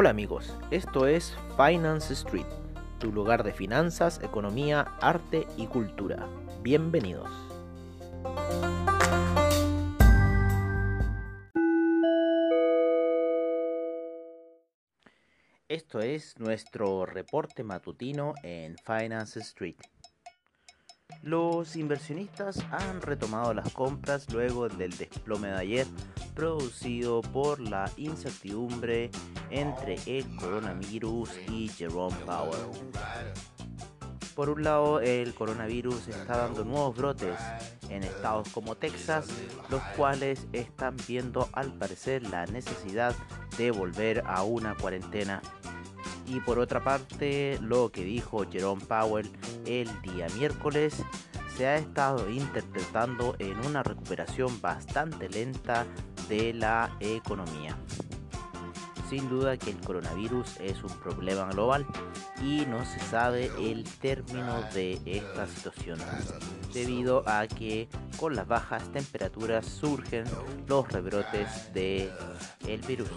Hola amigos, esto es Finance Street, tu lugar de finanzas, economía, arte y cultura. Bienvenidos. Esto es nuestro reporte matutino en Finance Street. Los inversionistas han retomado las compras luego del desplome de ayer producido por la incertidumbre entre el coronavirus y Jerome Powell. Por un lado, el coronavirus está dando nuevos brotes en estados como Texas, los cuales están viendo al parecer la necesidad de volver a una cuarentena. Y por otra parte, lo que dijo Jerome Powell el día miércoles se ha estado interpretando en una recuperación bastante lenta de la economía. Sin duda que el coronavirus es un problema global y no se sabe el término de esta situación, debido a que con las bajas temperaturas surgen los rebrotes del el virus.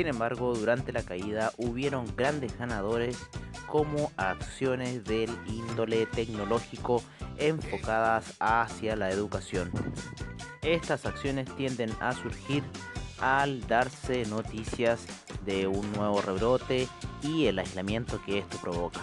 Sin embargo, durante la caída hubieron grandes ganadores como acciones del índole tecnológico enfocadas hacia la educación. Estas acciones tienden a surgir al darse noticias de un nuevo rebrote y el aislamiento que esto provoca.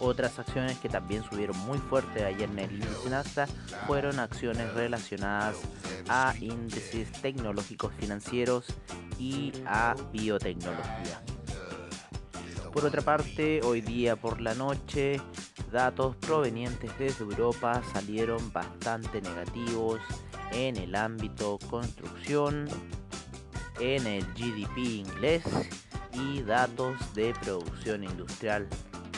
Otras acciones que también subieron muy fuerte ayer en el índice Nasdaq fueron acciones relacionadas a índices tecnológicos financieros y a biotecnología. Por otra parte, hoy día por la noche, datos provenientes desde Europa salieron bastante negativos en el ámbito construcción, en el GDP inglés y datos de producción industrial,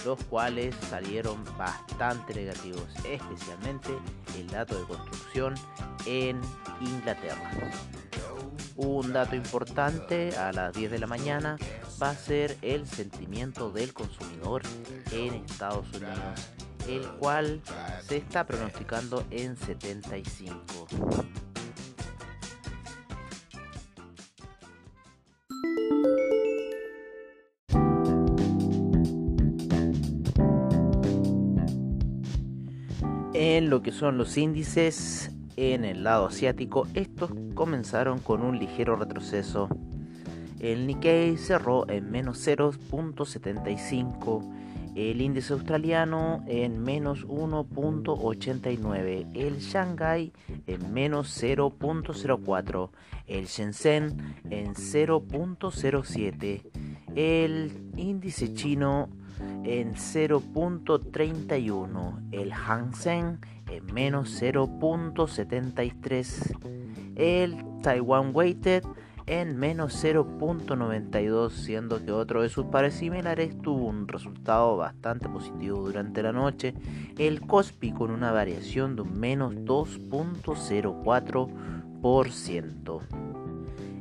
los cuales salieron bastante negativos, especialmente el dato de construcción en Inglaterra. Un dato importante a las 10 de la mañana va a ser el sentimiento del consumidor en Estados Unidos, el cual se está pronosticando en 75. En lo que son los índices, en el lado asiático, estos comenzaron con un ligero retroceso. El Nikkei cerró en menos 0.75, el índice australiano en menos 1.89, el Shanghai en menos 0.04, el Shenzhen en 0.07, el índice chino en 0.31, el Hang Seng en menos 0.73, el Taiwan Weighted en menos 0.92, siendo que otro de sus pares similares tuvo un resultado bastante positivo durante la noche, el Cospi con una variación de un menos 2.04%.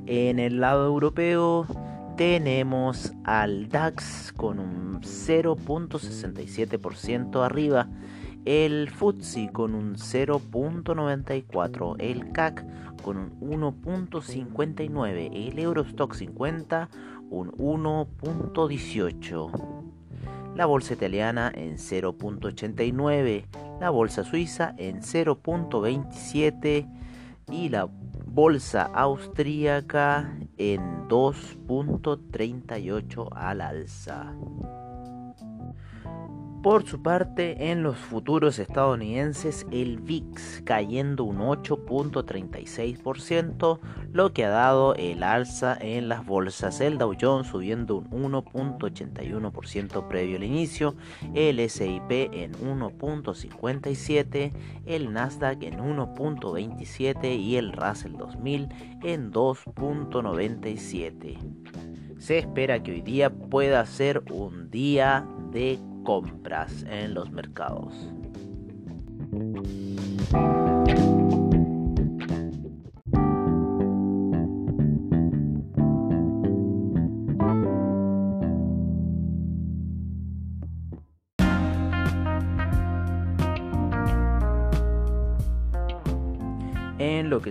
En el lado europeo tenemos al DAX con un 0.67% arriba, el FTSE con un 0.94, el CAC con un 1.59, el Eurostock 50 un 1.18. La bolsa italiana en 0.89, la bolsa suiza en 0.27 y la bolsa austríaca en 2.38 al alza. Por su parte, en los futuros estadounidenses, el VIX cayendo un 8.36%, lo que ha dado el alza en las bolsas. El Dow Jones subiendo un 1.81% previo al inicio, el SIP en 1.57%, el Nasdaq en 1.27% y el Russell 2000 en 2.97%. Se espera que hoy día pueda ser un día de compras en los mercados.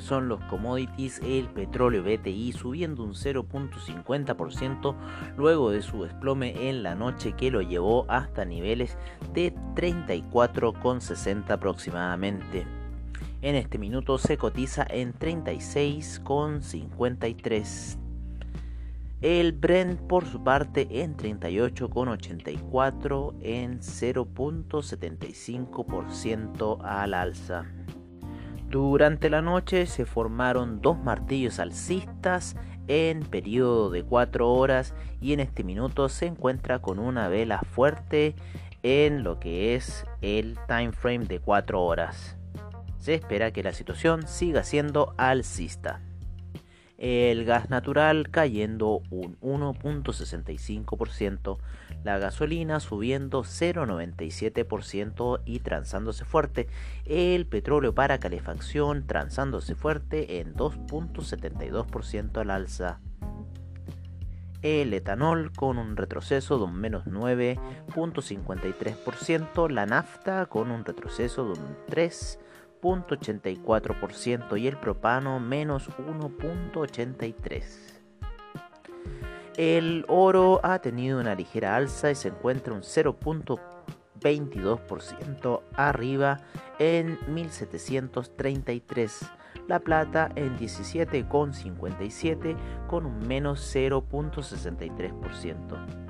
Son los commodities, el petróleo BTI subiendo un 0.50% luego de su desplome en la noche que lo llevó hasta niveles de 34,60 aproximadamente. En este minuto se cotiza en 36,53. El Brent por su parte en 38,84 en 0.75% al alza. Durante la noche se formaron dos martillos alcistas en periodo de 4 horas y en este minuto se encuentra con una vela fuerte en lo que es el time frame de 4 horas. Se espera que la situación siga siendo alcista el gas natural cayendo un 1.65%, la gasolina subiendo 0.97% y transándose fuerte, el petróleo para calefacción transándose fuerte en 2.72% al alza. El etanol con un retroceso de un menos 9.53%, la nafta con un retroceso de un 3%, 0.84% y el propano menos 1.83%. El oro ha tenido una ligera alza y se encuentra un 0.22% arriba en 1733. La plata en 17,57 con un menos 0.63%.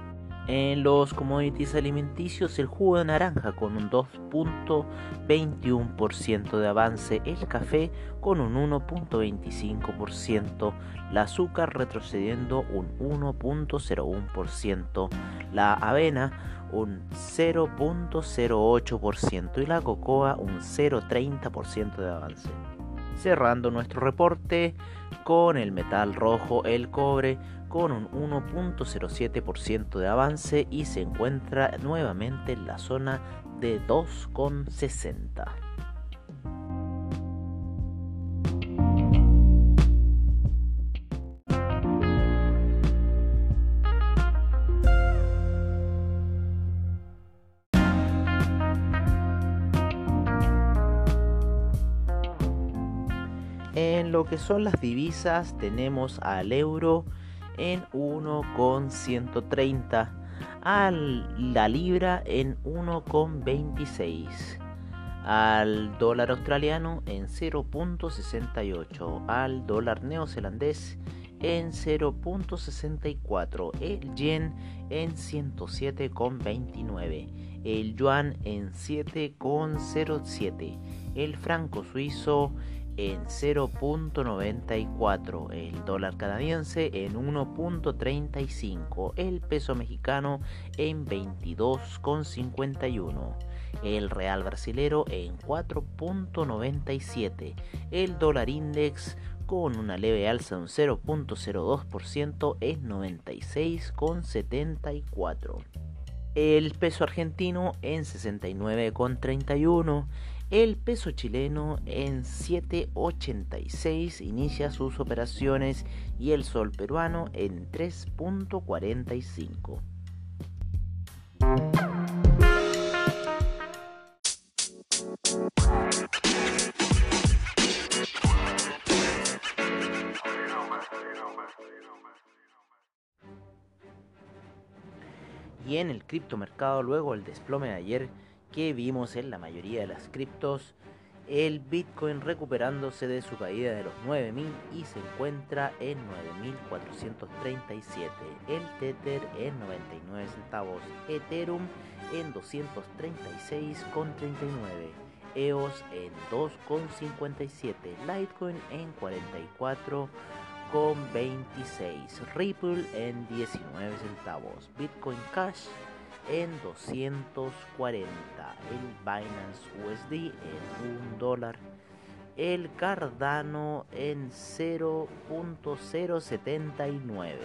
En los commodities alimenticios, el jugo de naranja con un 2.21% de avance, el café con un 1.25%, el azúcar retrocediendo un 1.01%, la avena un 0.08% y la cocoa un 0.30% de avance. Cerrando nuestro reporte con el metal rojo, el cobre con un 1.07% de avance y se encuentra nuevamente en la zona de 2,60. Lo que son las divisas tenemos al euro en 1,130, a la libra en 1,26, al dólar australiano en 0.68, al dólar neozelandés en 0.64, el yen en 107,29, el yuan en 7,07, el franco suizo en 0.94, el dólar canadiense en 1.35, el peso mexicano en 22.51, el real brasilero en 4.97, el dólar index con una leve alza de un 0.02% en 96,74. El peso argentino en 69,31 el peso chileno en 7.86 inicia sus operaciones y el sol peruano en 3.45. Y en el criptomercado, luego el desplome de ayer, que vimos en la mayoría de las criptos, el Bitcoin recuperándose de su caída de los 9000 y se encuentra en 9437, el Tether en 99 centavos, Ethereum en 236,39, EOS en 2,57, Litecoin en 44 26, Ripple en 19 centavos, Bitcoin Cash en 240, el Binance USD en 1 dólar, el Cardano en 0.079,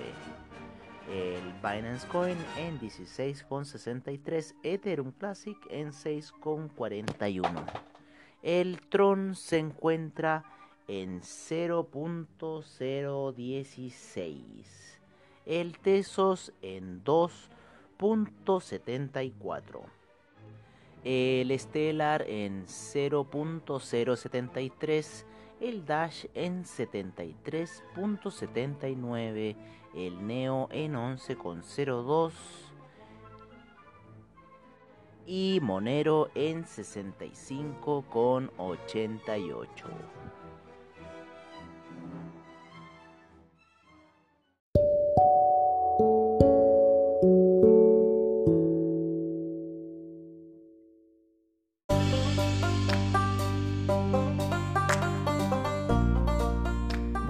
el Binance Coin en 16.63, Ethereum Classic en 6.41. El Tron se encuentra en 0.016. El Tesos en 2 0.74. El Stellar en 0.073. el Dash en 73.79, el Neo en 11.02 y Monero en 65.88.